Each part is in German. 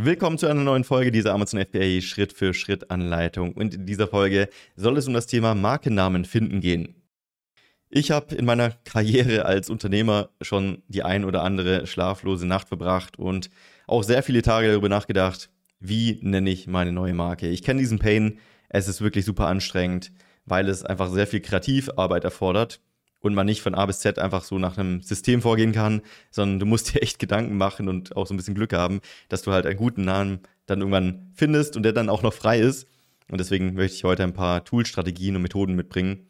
Willkommen zu einer neuen Folge dieser Amazon FBA Schritt für Schritt Anleitung. Und in dieser Folge soll es um das Thema Markennamen finden gehen. Ich habe in meiner Karriere als Unternehmer schon die ein oder andere schlaflose Nacht verbracht und auch sehr viele Tage darüber nachgedacht, wie nenne ich meine neue Marke. Ich kenne diesen Pain, es ist wirklich super anstrengend, weil es einfach sehr viel Kreativarbeit erfordert und man nicht von A bis Z einfach so nach einem System vorgehen kann, sondern du musst dir echt Gedanken machen und auch so ein bisschen Glück haben, dass du halt einen guten Namen dann irgendwann findest und der dann auch noch frei ist. Und deswegen möchte ich heute ein paar Toolstrategien und Methoden mitbringen,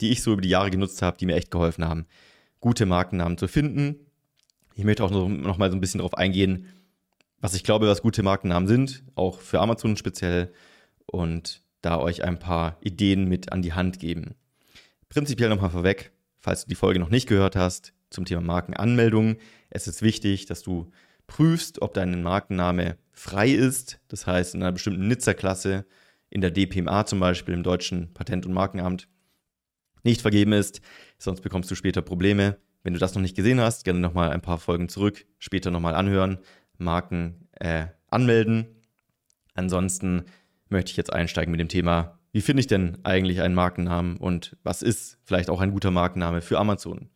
die ich so über die Jahre genutzt habe, die mir echt geholfen haben, gute Markennamen zu finden. Ich möchte auch noch, noch mal so ein bisschen darauf eingehen, was ich glaube, was gute Markennamen sind, auch für Amazon speziell und da euch ein paar Ideen mit an die Hand geben. Prinzipiell nochmal vorweg, falls du die Folge noch nicht gehört hast, zum Thema Markenanmeldung. Es ist wichtig, dass du prüfst, ob dein Markenname frei ist, das heißt in einer bestimmten Nizza-Klasse, in der DPMA zum Beispiel, im deutschen Patent- und Markenamt, nicht vergeben ist, sonst bekommst du später Probleme. Wenn du das noch nicht gesehen hast, gerne nochmal ein paar Folgen zurück, später nochmal anhören, Marken äh, anmelden. Ansonsten möchte ich jetzt einsteigen mit dem Thema wie finde ich denn eigentlich einen Markennamen und was ist vielleicht auch ein guter Markenname für Amazon?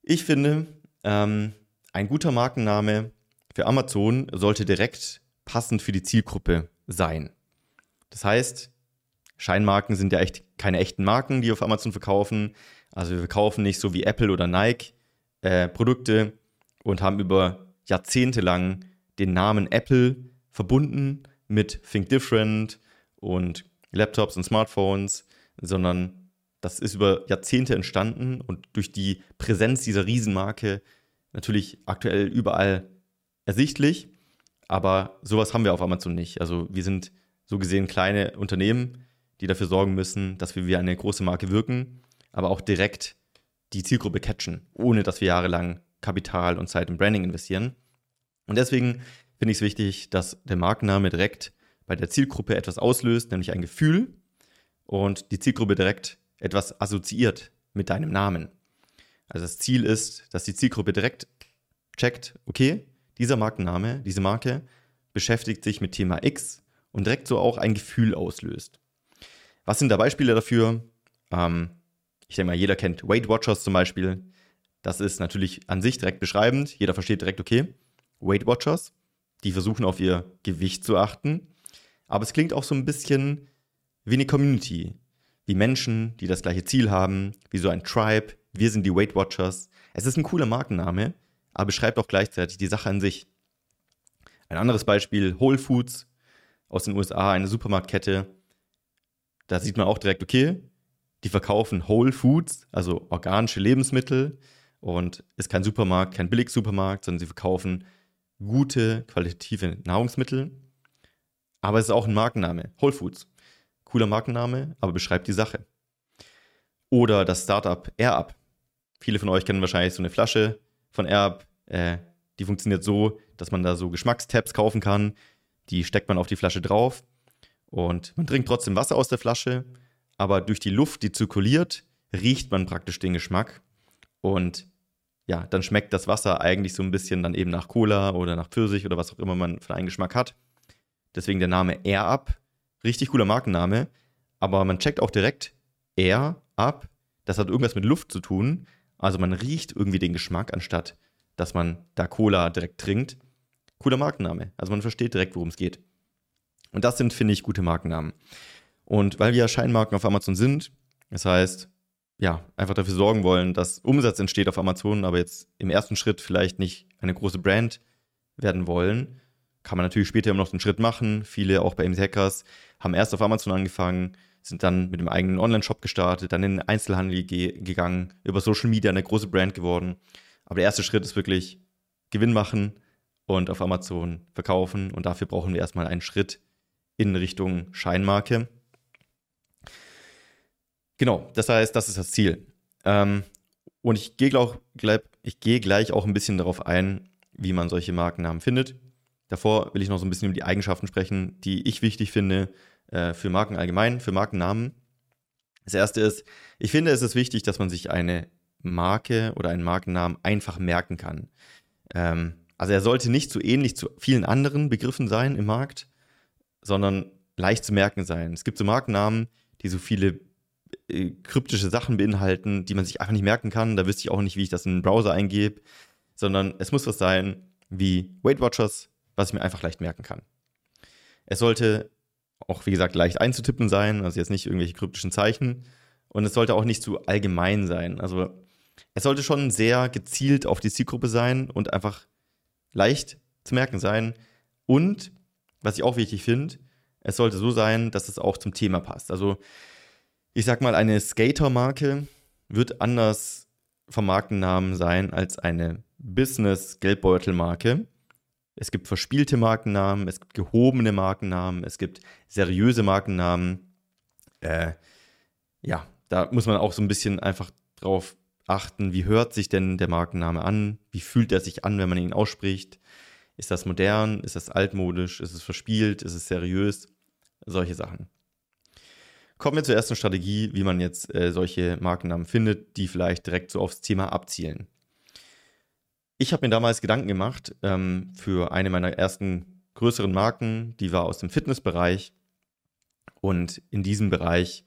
Ich finde, ähm, ein guter Markenname für Amazon sollte direkt passend für die Zielgruppe sein. Das heißt, Scheinmarken sind ja echt keine echten Marken, die auf Amazon verkaufen. Also wir verkaufen nicht so wie Apple oder Nike äh, Produkte und haben über Jahrzehnte lang den Namen Apple verbunden mit Think Different und Laptops und Smartphones, sondern das ist über Jahrzehnte entstanden und durch die Präsenz dieser Riesenmarke natürlich aktuell überall ersichtlich. Aber sowas haben wir auf Amazon nicht. Also wir sind so gesehen kleine Unternehmen, die dafür sorgen müssen, dass wir wie eine große Marke wirken, aber auch direkt die Zielgruppe catchen, ohne dass wir jahrelang Kapital und Zeit im Branding investieren. Und deswegen finde ich es wichtig, dass der Markenname direkt bei der Zielgruppe etwas auslöst, nämlich ein Gefühl und die Zielgruppe direkt etwas assoziiert mit deinem Namen. Also das Ziel ist, dass die Zielgruppe direkt checkt, okay, dieser Markenname, diese Marke beschäftigt sich mit Thema X und direkt so auch ein Gefühl auslöst. Was sind da Beispiele dafür? Ähm, ich denke mal, jeder kennt Weight Watchers zum Beispiel. Das ist natürlich an sich direkt beschreibend. Jeder versteht direkt, okay, Weight Watchers, die versuchen auf ihr Gewicht zu achten aber es klingt auch so ein bisschen wie eine Community, wie Menschen, die das gleiche Ziel haben, wie so ein Tribe. Wir sind die Weight Watchers. Es ist ein cooler Markenname, aber beschreibt auch gleichzeitig die Sache an sich. Ein anderes Beispiel, Whole Foods aus den USA, eine Supermarktkette. Da sieht man auch direkt, okay, die verkaufen Whole Foods, also organische Lebensmittel und ist kein Supermarkt, kein Billigsupermarkt, sondern sie verkaufen gute, qualitative Nahrungsmittel aber es ist auch ein Markenname. Whole Foods. Cooler Markenname, aber beschreibt die Sache. Oder das Startup AirUp. Viele von euch kennen wahrscheinlich so eine Flasche von AirUp. Äh, die funktioniert so, dass man da so Geschmackstabs kaufen kann. Die steckt man auf die Flasche drauf und man trinkt trotzdem Wasser aus der Flasche, aber durch die Luft, die zirkuliert, riecht man praktisch den Geschmack und ja, dann schmeckt das Wasser eigentlich so ein bisschen dann eben nach Cola oder nach Pfirsich oder was auch immer man für einen Geschmack hat. Deswegen der Name Air Up. Richtig cooler Markenname. Aber man checkt auch direkt Air Up. Das hat irgendwas mit Luft zu tun. Also man riecht irgendwie den Geschmack, anstatt dass man da Cola direkt trinkt. Cooler Markenname. Also man versteht direkt, worum es geht. Und das sind, finde ich, gute Markennamen. Und weil wir ja Scheinmarken auf Amazon sind, das heißt, ja, einfach dafür sorgen wollen, dass Umsatz entsteht auf Amazon, aber jetzt im ersten Schritt vielleicht nicht eine große Brand werden wollen, kann man natürlich später immer noch den Schritt machen. Viele, auch bei MC Hackers, haben erst auf Amazon angefangen, sind dann mit dem eigenen Online-Shop gestartet, dann in den Einzelhandel ge gegangen, über Social Media eine große Brand geworden. Aber der erste Schritt ist wirklich Gewinn machen und auf Amazon verkaufen. Und dafür brauchen wir erstmal einen Schritt in Richtung Scheinmarke. Genau, das heißt, das ist das Ziel. Ähm, und ich gehe ich gehe gleich auch ein bisschen darauf ein, wie man solche Markennamen findet. Davor will ich noch so ein bisschen über die Eigenschaften sprechen, die ich wichtig finde äh, für Marken allgemein, für Markennamen. Das erste ist, ich finde, es ist wichtig, dass man sich eine Marke oder einen Markennamen einfach merken kann. Ähm, also er sollte nicht so ähnlich zu vielen anderen Begriffen sein im Markt, sondern leicht zu merken sein. Es gibt so Markennamen, die so viele äh, kryptische Sachen beinhalten, die man sich einfach nicht merken kann. Da wüsste ich auch nicht, wie ich das in den Browser eingebe, sondern es muss was sein wie Weight Watchers, was ich mir einfach leicht merken kann. Es sollte auch, wie gesagt, leicht einzutippen sein, also jetzt nicht irgendwelche kryptischen Zeichen. Und es sollte auch nicht zu allgemein sein. Also es sollte schon sehr gezielt auf die Zielgruppe sein und einfach leicht zu merken sein. Und, was ich auch wichtig finde, es sollte so sein, dass es auch zum Thema passt. Also ich sag mal, eine Skater-Marke wird anders vom Markennamen sein als eine Business-Geldbeutel-Marke. Es gibt verspielte Markennamen, es gibt gehobene Markennamen, es gibt seriöse Markennamen. Äh, ja, da muss man auch so ein bisschen einfach drauf achten, wie hört sich denn der Markenname an? Wie fühlt er sich an, wenn man ihn ausspricht? Ist das modern? Ist das altmodisch? Ist es verspielt? Ist es seriös? Solche Sachen. Kommen wir zur ersten Strategie, wie man jetzt äh, solche Markennamen findet, die vielleicht direkt so aufs Thema abzielen. Ich habe mir damals Gedanken gemacht ähm, für eine meiner ersten größeren Marken, die war aus dem Fitnessbereich. Und in diesem Bereich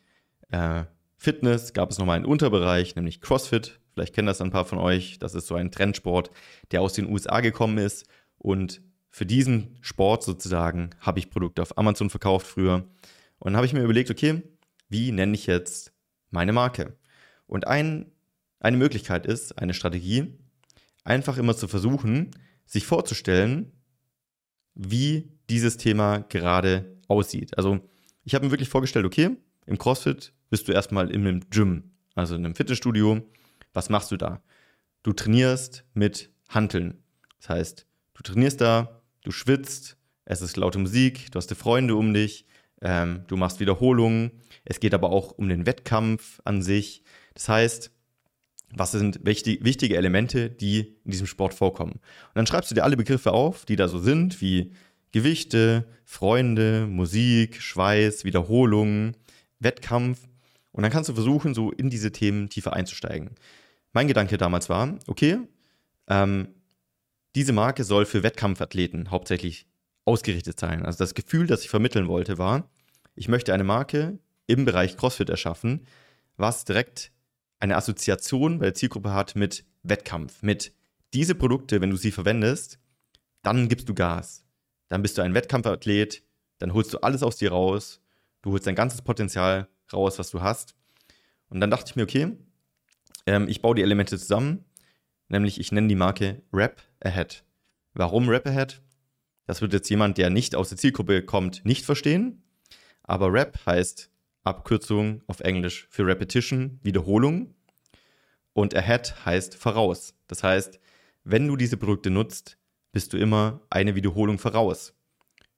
äh, Fitness gab es nochmal einen Unterbereich, nämlich CrossFit. Vielleicht kennen das ein paar von euch. Das ist so ein Trendsport, der aus den USA gekommen ist. Und für diesen Sport sozusagen habe ich Produkte auf Amazon verkauft früher. Und dann habe ich mir überlegt, okay, wie nenne ich jetzt meine Marke? Und ein, eine Möglichkeit ist, eine Strategie, einfach immer zu versuchen, sich vorzustellen, wie dieses Thema gerade aussieht. Also ich habe mir wirklich vorgestellt, okay, im CrossFit bist du erstmal in einem Gym, also in einem Fitnessstudio. Was machst du da? Du trainierst mit Hanteln. Das heißt, du trainierst da, du schwitzt, es ist laute Musik, du hast Freunde um dich, ähm, du machst Wiederholungen. Es geht aber auch um den Wettkampf an sich. Das heißt, was sind wichtig, wichtige Elemente, die in diesem Sport vorkommen. Und dann schreibst du dir alle Begriffe auf, die da so sind, wie Gewichte, Freunde, Musik, Schweiß, Wiederholungen, Wettkampf. Und dann kannst du versuchen, so in diese Themen tiefer einzusteigen. Mein Gedanke damals war, okay, ähm, diese Marke soll für Wettkampfathleten hauptsächlich ausgerichtet sein. Also das Gefühl, das ich vermitteln wollte, war, ich möchte eine Marke im Bereich CrossFit erschaffen, was direkt eine Assoziation bei der Zielgruppe hat mit Wettkampf, mit diese Produkte, wenn du sie verwendest, dann gibst du Gas. Dann bist du ein Wettkampfathlet, dann holst du alles aus dir raus, du holst dein ganzes Potenzial raus, was du hast. Und dann dachte ich mir, okay, ähm, ich baue die Elemente zusammen, nämlich ich nenne die Marke Rap Ahead. Warum Rap Ahead? Das wird jetzt jemand, der nicht aus der Zielgruppe kommt, nicht verstehen. Aber Rap heißt Abkürzung auf Englisch für Repetition, Wiederholung. Und Ahead heißt voraus. Das heißt, wenn du diese Produkte nutzt, bist du immer eine Wiederholung voraus.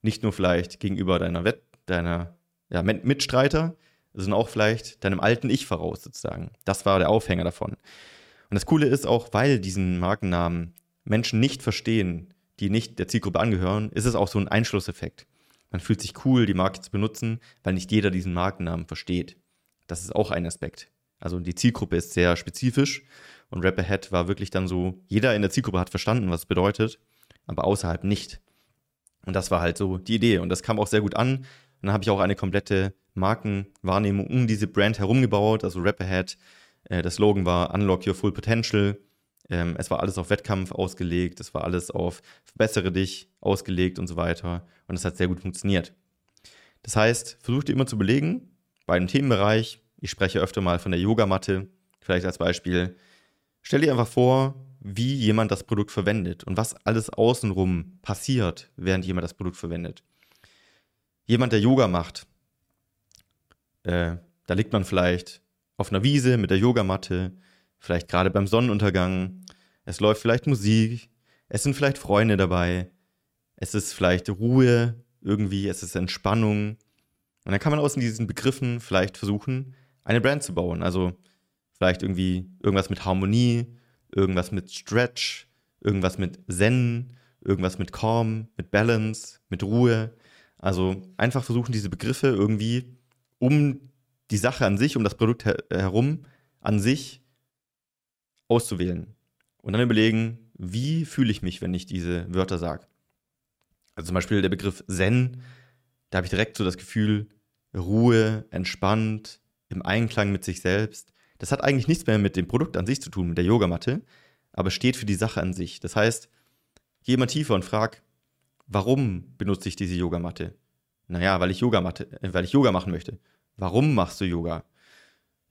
Nicht nur vielleicht gegenüber deiner, Wett deiner ja, Mitstreiter, sondern auch vielleicht deinem alten Ich voraus sozusagen. Das war der Aufhänger davon. Und das Coole ist auch, weil diesen Markennamen Menschen nicht verstehen, die nicht der Zielgruppe angehören, ist es auch so ein Einschlusseffekt. Man fühlt sich cool, die Marke zu benutzen, weil nicht jeder diesen Markennamen versteht. Das ist auch ein Aspekt. Also die Zielgruppe ist sehr spezifisch und Rap Ahead war wirklich dann so, jeder in der Zielgruppe hat verstanden, was es bedeutet, aber außerhalb nicht. Und das war halt so die Idee und das kam auch sehr gut an. Und dann habe ich auch eine komplette Markenwahrnehmung um diese Brand herumgebaut, also Rap Ahead. Äh, der Slogan war Unlock Your Full Potential. Ähm, es war alles auf Wettkampf ausgelegt, es war alles auf Verbessere dich ausgelegt und so weiter. Und es hat sehr gut funktioniert. Das heißt, versuch dir immer zu belegen, bei einem Themenbereich, ich spreche öfter mal von der Yogamatte, vielleicht als Beispiel, stell dir einfach vor, wie jemand das Produkt verwendet und was alles außenrum passiert, während jemand das Produkt verwendet. Jemand, der Yoga macht, äh, da liegt man vielleicht auf einer Wiese mit der Yogamatte, vielleicht gerade beim Sonnenuntergang, es läuft vielleicht Musik, es sind vielleicht Freunde dabei, es ist vielleicht Ruhe irgendwie, es ist Entspannung. Und dann kann man aus diesen Begriffen vielleicht versuchen, eine Brand zu bauen. Also vielleicht irgendwie irgendwas mit Harmonie, irgendwas mit Stretch, irgendwas mit Zen, irgendwas mit Calm, mit Balance, mit Ruhe. Also einfach versuchen, diese Begriffe irgendwie um die Sache an sich, um das Produkt her herum an sich auszuwählen. Und dann überlegen, wie fühle ich mich, wenn ich diese Wörter sage. Also zum Beispiel der Begriff Zen, da habe ich direkt so das Gefühl, Ruhe, entspannt, im Einklang mit sich selbst. Das hat eigentlich nichts mehr mit dem Produkt an sich zu tun, mit der Yogamatte, aber steht für die Sache an sich. Das heißt, geh mal tiefer und frag, warum benutze ich diese Yogamatte? Naja, weil ich Yogamatte, äh, weil ich Yoga machen möchte. Warum machst du Yoga?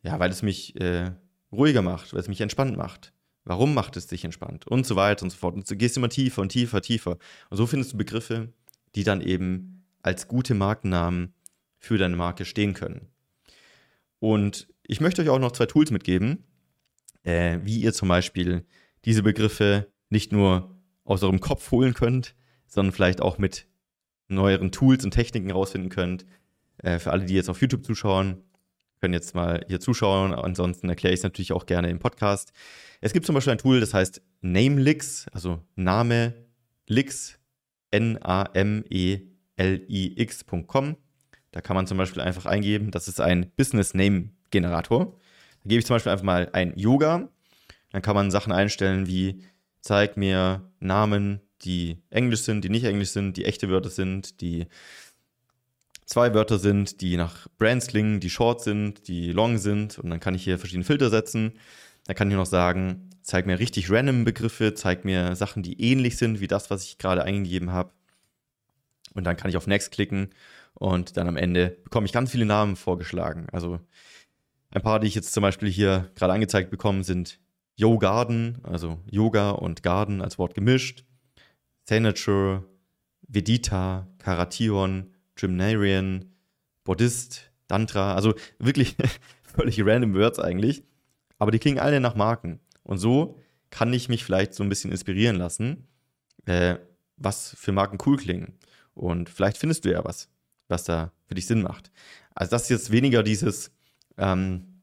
Ja, weil es mich äh, ruhiger macht, weil es mich entspannt macht. Warum macht es dich entspannt? Und so weiter und so fort. Und du gehst immer tiefer und tiefer, tiefer. Und so findest du Begriffe, die dann eben als gute Markennamen für deine Marke stehen können. Und ich möchte euch auch noch zwei Tools mitgeben, äh, wie ihr zum Beispiel diese Begriffe nicht nur aus eurem Kopf holen könnt, sondern vielleicht auch mit neueren Tools und Techniken herausfinden könnt. Äh, für alle, die jetzt auf YouTube zuschauen, können jetzt mal hier zuschauen. Ansonsten erkläre ich es natürlich auch gerne im Podcast. Es gibt zum Beispiel ein Tool, das heißt Namelix, also Name Lix, N-A-M-E-L-I-X.com. Da kann man zum Beispiel einfach eingeben, das ist ein Business Name Generator. Da gebe ich zum Beispiel einfach mal ein Yoga. Dann kann man Sachen einstellen wie zeig mir Namen, die Englisch sind, die nicht Englisch sind, die echte Wörter sind, die zwei Wörter sind, die nach Brands klingen, die short sind, die long sind. Und dann kann ich hier verschiedene Filter setzen. Dann kann ich noch sagen, zeig mir richtig random Begriffe, zeig mir Sachen, die ähnlich sind wie das, was ich gerade eingegeben habe. Und dann kann ich auf Next klicken und dann am Ende bekomme ich ganz viele Namen vorgeschlagen. Also ein paar, die ich jetzt zum Beispiel hier gerade angezeigt bekomme, sind Yo Garden, also Yoga und Garden als Wort gemischt, Senature, Vedita, Karation, Gymnarian, Buddhist, Dantra, also wirklich völlig random Words eigentlich, aber die klingen alle nach Marken. Und so kann ich mich vielleicht so ein bisschen inspirieren lassen, äh, was für Marken cool klingen. Und vielleicht findest du ja was was da für dich Sinn macht. Also das ist jetzt weniger dieses, ähm,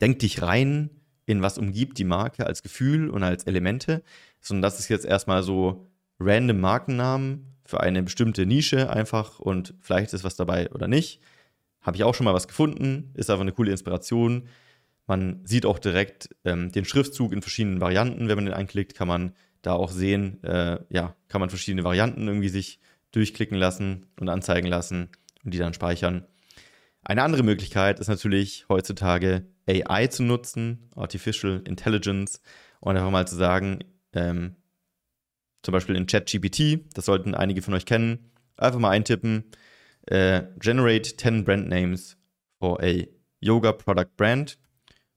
denk dich rein in was umgibt die Marke als Gefühl und als Elemente, sondern das ist jetzt erstmal so random Markennamen für eine bestimmte Nische einfach und vielleicht ist was dabei oder nicht. Habe ich auch schon mal was gefunden, ist einfach eine coole Inspiration. Man sieht auch direkt ähm, den Schriftzug in verschiedenen Varianten. Wenn man den anklickt, kann man da auch sehen, äh, ja, kann man verschiedene Varianten irgendwie sich durchklicken lassen und anzeigen lassen und die dann speichern. Eine andere Möglichkeit ist natürlich heutzutage AI zu nutzen, Artificial Intelligence, und einfach mal zu sagen, ähm, zum Beispiel in ChatGPT, das sollten einige von euch kennen, einfach mal eintippen, äh, generate 10 brand names for a Yoga Product Brand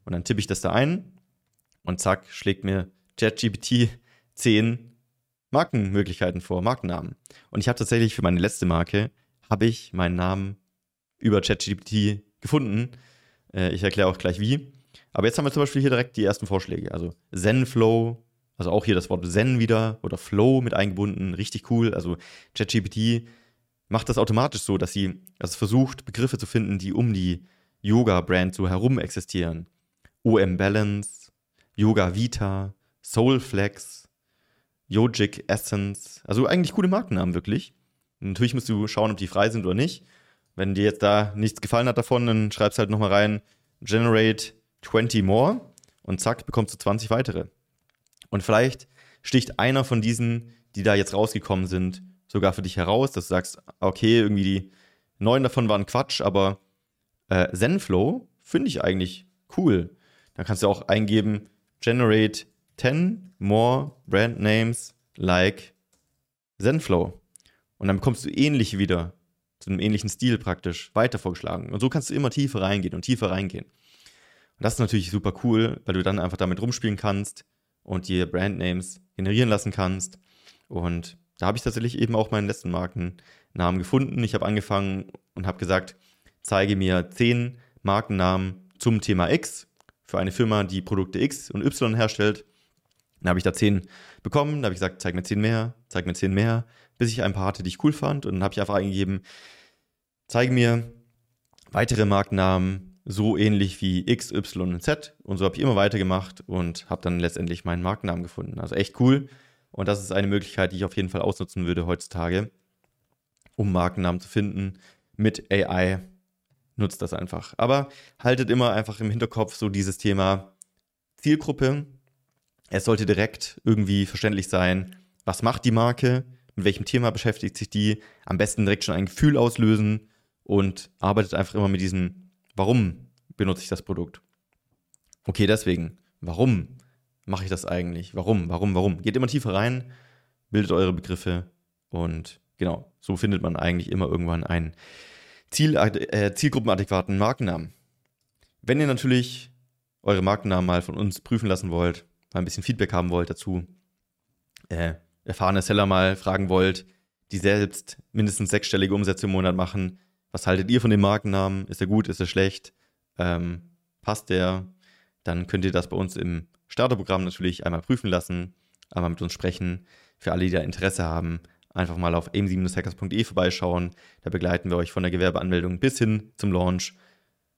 und dann tippe ich das da ein und zack, schlägt mir ChatGPT 10 Markenmöglichkeiten vor, Markennamen. Und ich habe tatsächlich für meine letzte Marke habe ich meinen Namen über ChatGPT gefunden. Äh, ich erkläre auch gleich wie. Aber jetzt haben wir zum Beispiel hier direkt die ersten Vorschläge. Also Zenflow, also auch hier das Wort Zen wieder oder Flow mit eingebunden, richtig cool. Also ChatGPT macht das automatisch so, dass sie also versucht, Begriffe zu finden, die um die Yoga-Brand so herum existieren. OM Balance, Yoga Vita, Soulflex, Yogic Essence. Also eigentlich coole Markennamen wirklich. Natürlich musst du schauen, ob die frei sind oder nicht. Wenn dir jetzt da nichts gefallen hat davon, dann schreibst halt nochmal rein, generate 20 more und zack, bekommst du 20 weitere. Und vielleicht sticht einer von diesen, die da jetzt rausgekommen sind, sogar für dich heraus, dass du sagst, okay, irgendwie die neun davon waren Quatsch, aber äh, Zenflow finde ich eigentlich cool. Dann kannst du auch eingeben, generate 10 more brand names like Zenflow. Und dann bekommst du ähnliche wieder, zu einem ähnlichen Stil praktisch, weiter vorgeschlagen. Und so kannst du immer tiefer reingehen und tiefer reingehen. Und das ist natürlich super cool, weil du dann einfach damit rumspielen kannst und dir Brandnames generieren lassen kannst. Und da habe ich tatsächlich eben auch meinen letzten Markennamen gefunden. Ich habe angefangen und habe gesagt, zeige mir zehn Markennamen zum Thema X für eine Firma, die Produkte X und Y herstellt. Dann habe ich da zehn bekommen, da habe ich gesagt, zeig mir zehn mehr, zeig mir zehn mehr, bis ich ein paar hatte, die ich cool fand. Und dann habe ich einfach eingegeben, zeige mir weitere Markennamen so ähnlich wie X, Y und Z. Und so habe ich immer weitergemacht und habe dann letztendlich meinen Markennamen gefunden. Also echt cool. Und das ist eine Möglichkeit, die ich auf jeden Fall ausnutzen würde heutzutage, um Markennamen zu finden. Mit AI nutzt das einfach. Aber haltet immer einfach im Hinterkopf so dieses Thema Zielgruppe. Es sollte direkt irgendwie verständlich sein, was macht die Marke, mit welchem Thema beschäftigt sich die, am besten direkt schon ein Gefühl auslösen und arbeitet einfach immer mit diesem, warum benutze ich das Produkt? Okay, deswegen, warum mache ich das eigentlich? Warum, warum, warum? Geht immer tiefer rein, bildet eure Begriffe und genau, so findet man eigentlich immer irgendwann einen Ziel, äh, zielgruppenadäquaten Markennamen. Wenn ihr natürlich eure Markennamen mal von uns prüfen lassen wollt, mal ein bisschen Feedback haben wollt dazu, äh, erfahrene Seller mal fragen wollt, die selbst mindestens sechsstellige Umsätze im Monat machen, was haltet ihr von dem Markennamen? Ist er gut? Ist er schlecht? Ähm, passt der? Dann könnt ihr das bei uns im Starterprogramm natürlich einmal prüfen lassen, einmal mit uns sprechen. Für alle, die da Interesse haben, einfach mal auf aim-hackers.de vorbeischauen. Da begleiten wir euch von der Gewerbeanmeldung bis hin zum Launch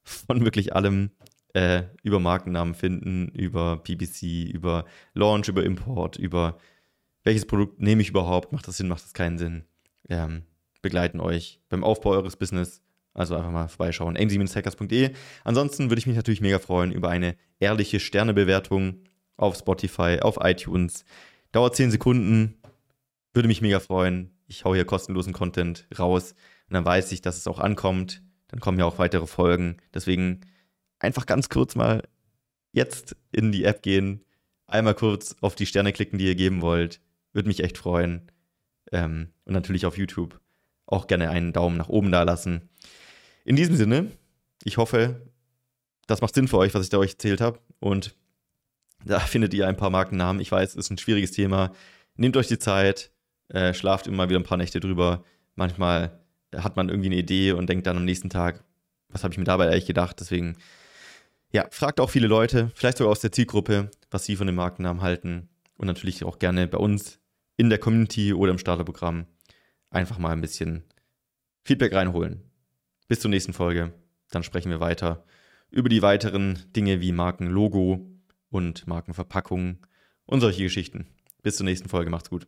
von wirklich allem äh, über Markennamen finden, über PPC, über Launch, über Import, über welches Produkt nehme ich überhaupt, macht das Sinn, macht das keinen Sinn. Ähm, begleiten euch beim Aufbau eures Business. Also einfach mal vorbeischauen. aim-hackers.de. Ansonsten würde ich mich natürlich mega freuen über eine ehrliche Sternebewertung auf Spotify, auf iTunes. Dauert 10 Sekunden. Würde mich mega freuen. Ich hau hier kostenlosen Content raus und dann weiß ich, dass es auch ankommt. Dann kommen ja auch weitere Folgen. Deswegen einfach ganz kurz mal jetzt in die App gehen, einmal kurz auf die Sterne klicken, die ihr geben wollt. Würde mich echt freuen. Ähm, und natürlich auf YouTube auch gerne einen Daumen nach oben da lassen. In diesem Sinne, ich hoffe, das macht Sinn für euch, was ich da euch erzählt habe. Und da findet ihr ein paar Markennamen. Ich weiß, es ist ein schwieriges Thema. Nehmt euch die Zeit, äh, schlaft immer wieder ein paar Nächte drüber. Manchmal hat man irgendwie eine Idee und denkt dann am nächsten Tag, was habe ich mir dabei eigentlich gedacht? Deswegen, ja, fragt auch viele Leute, vielleicht sogar aus der Zielgruppe, was sie von dem Markennamen halten. Und natürlich auch gerne bei uns in der Community oder im Starterprogramm einfach mal ein bisschen Feedback reinholen. Bis zur nächsten Folge. Dann sprechen wir weiter über die weiteren Dinge wie Markenlogo und Markenverpackung und solche Geschichten. Bis zur nächsten Folge. Macht's gut.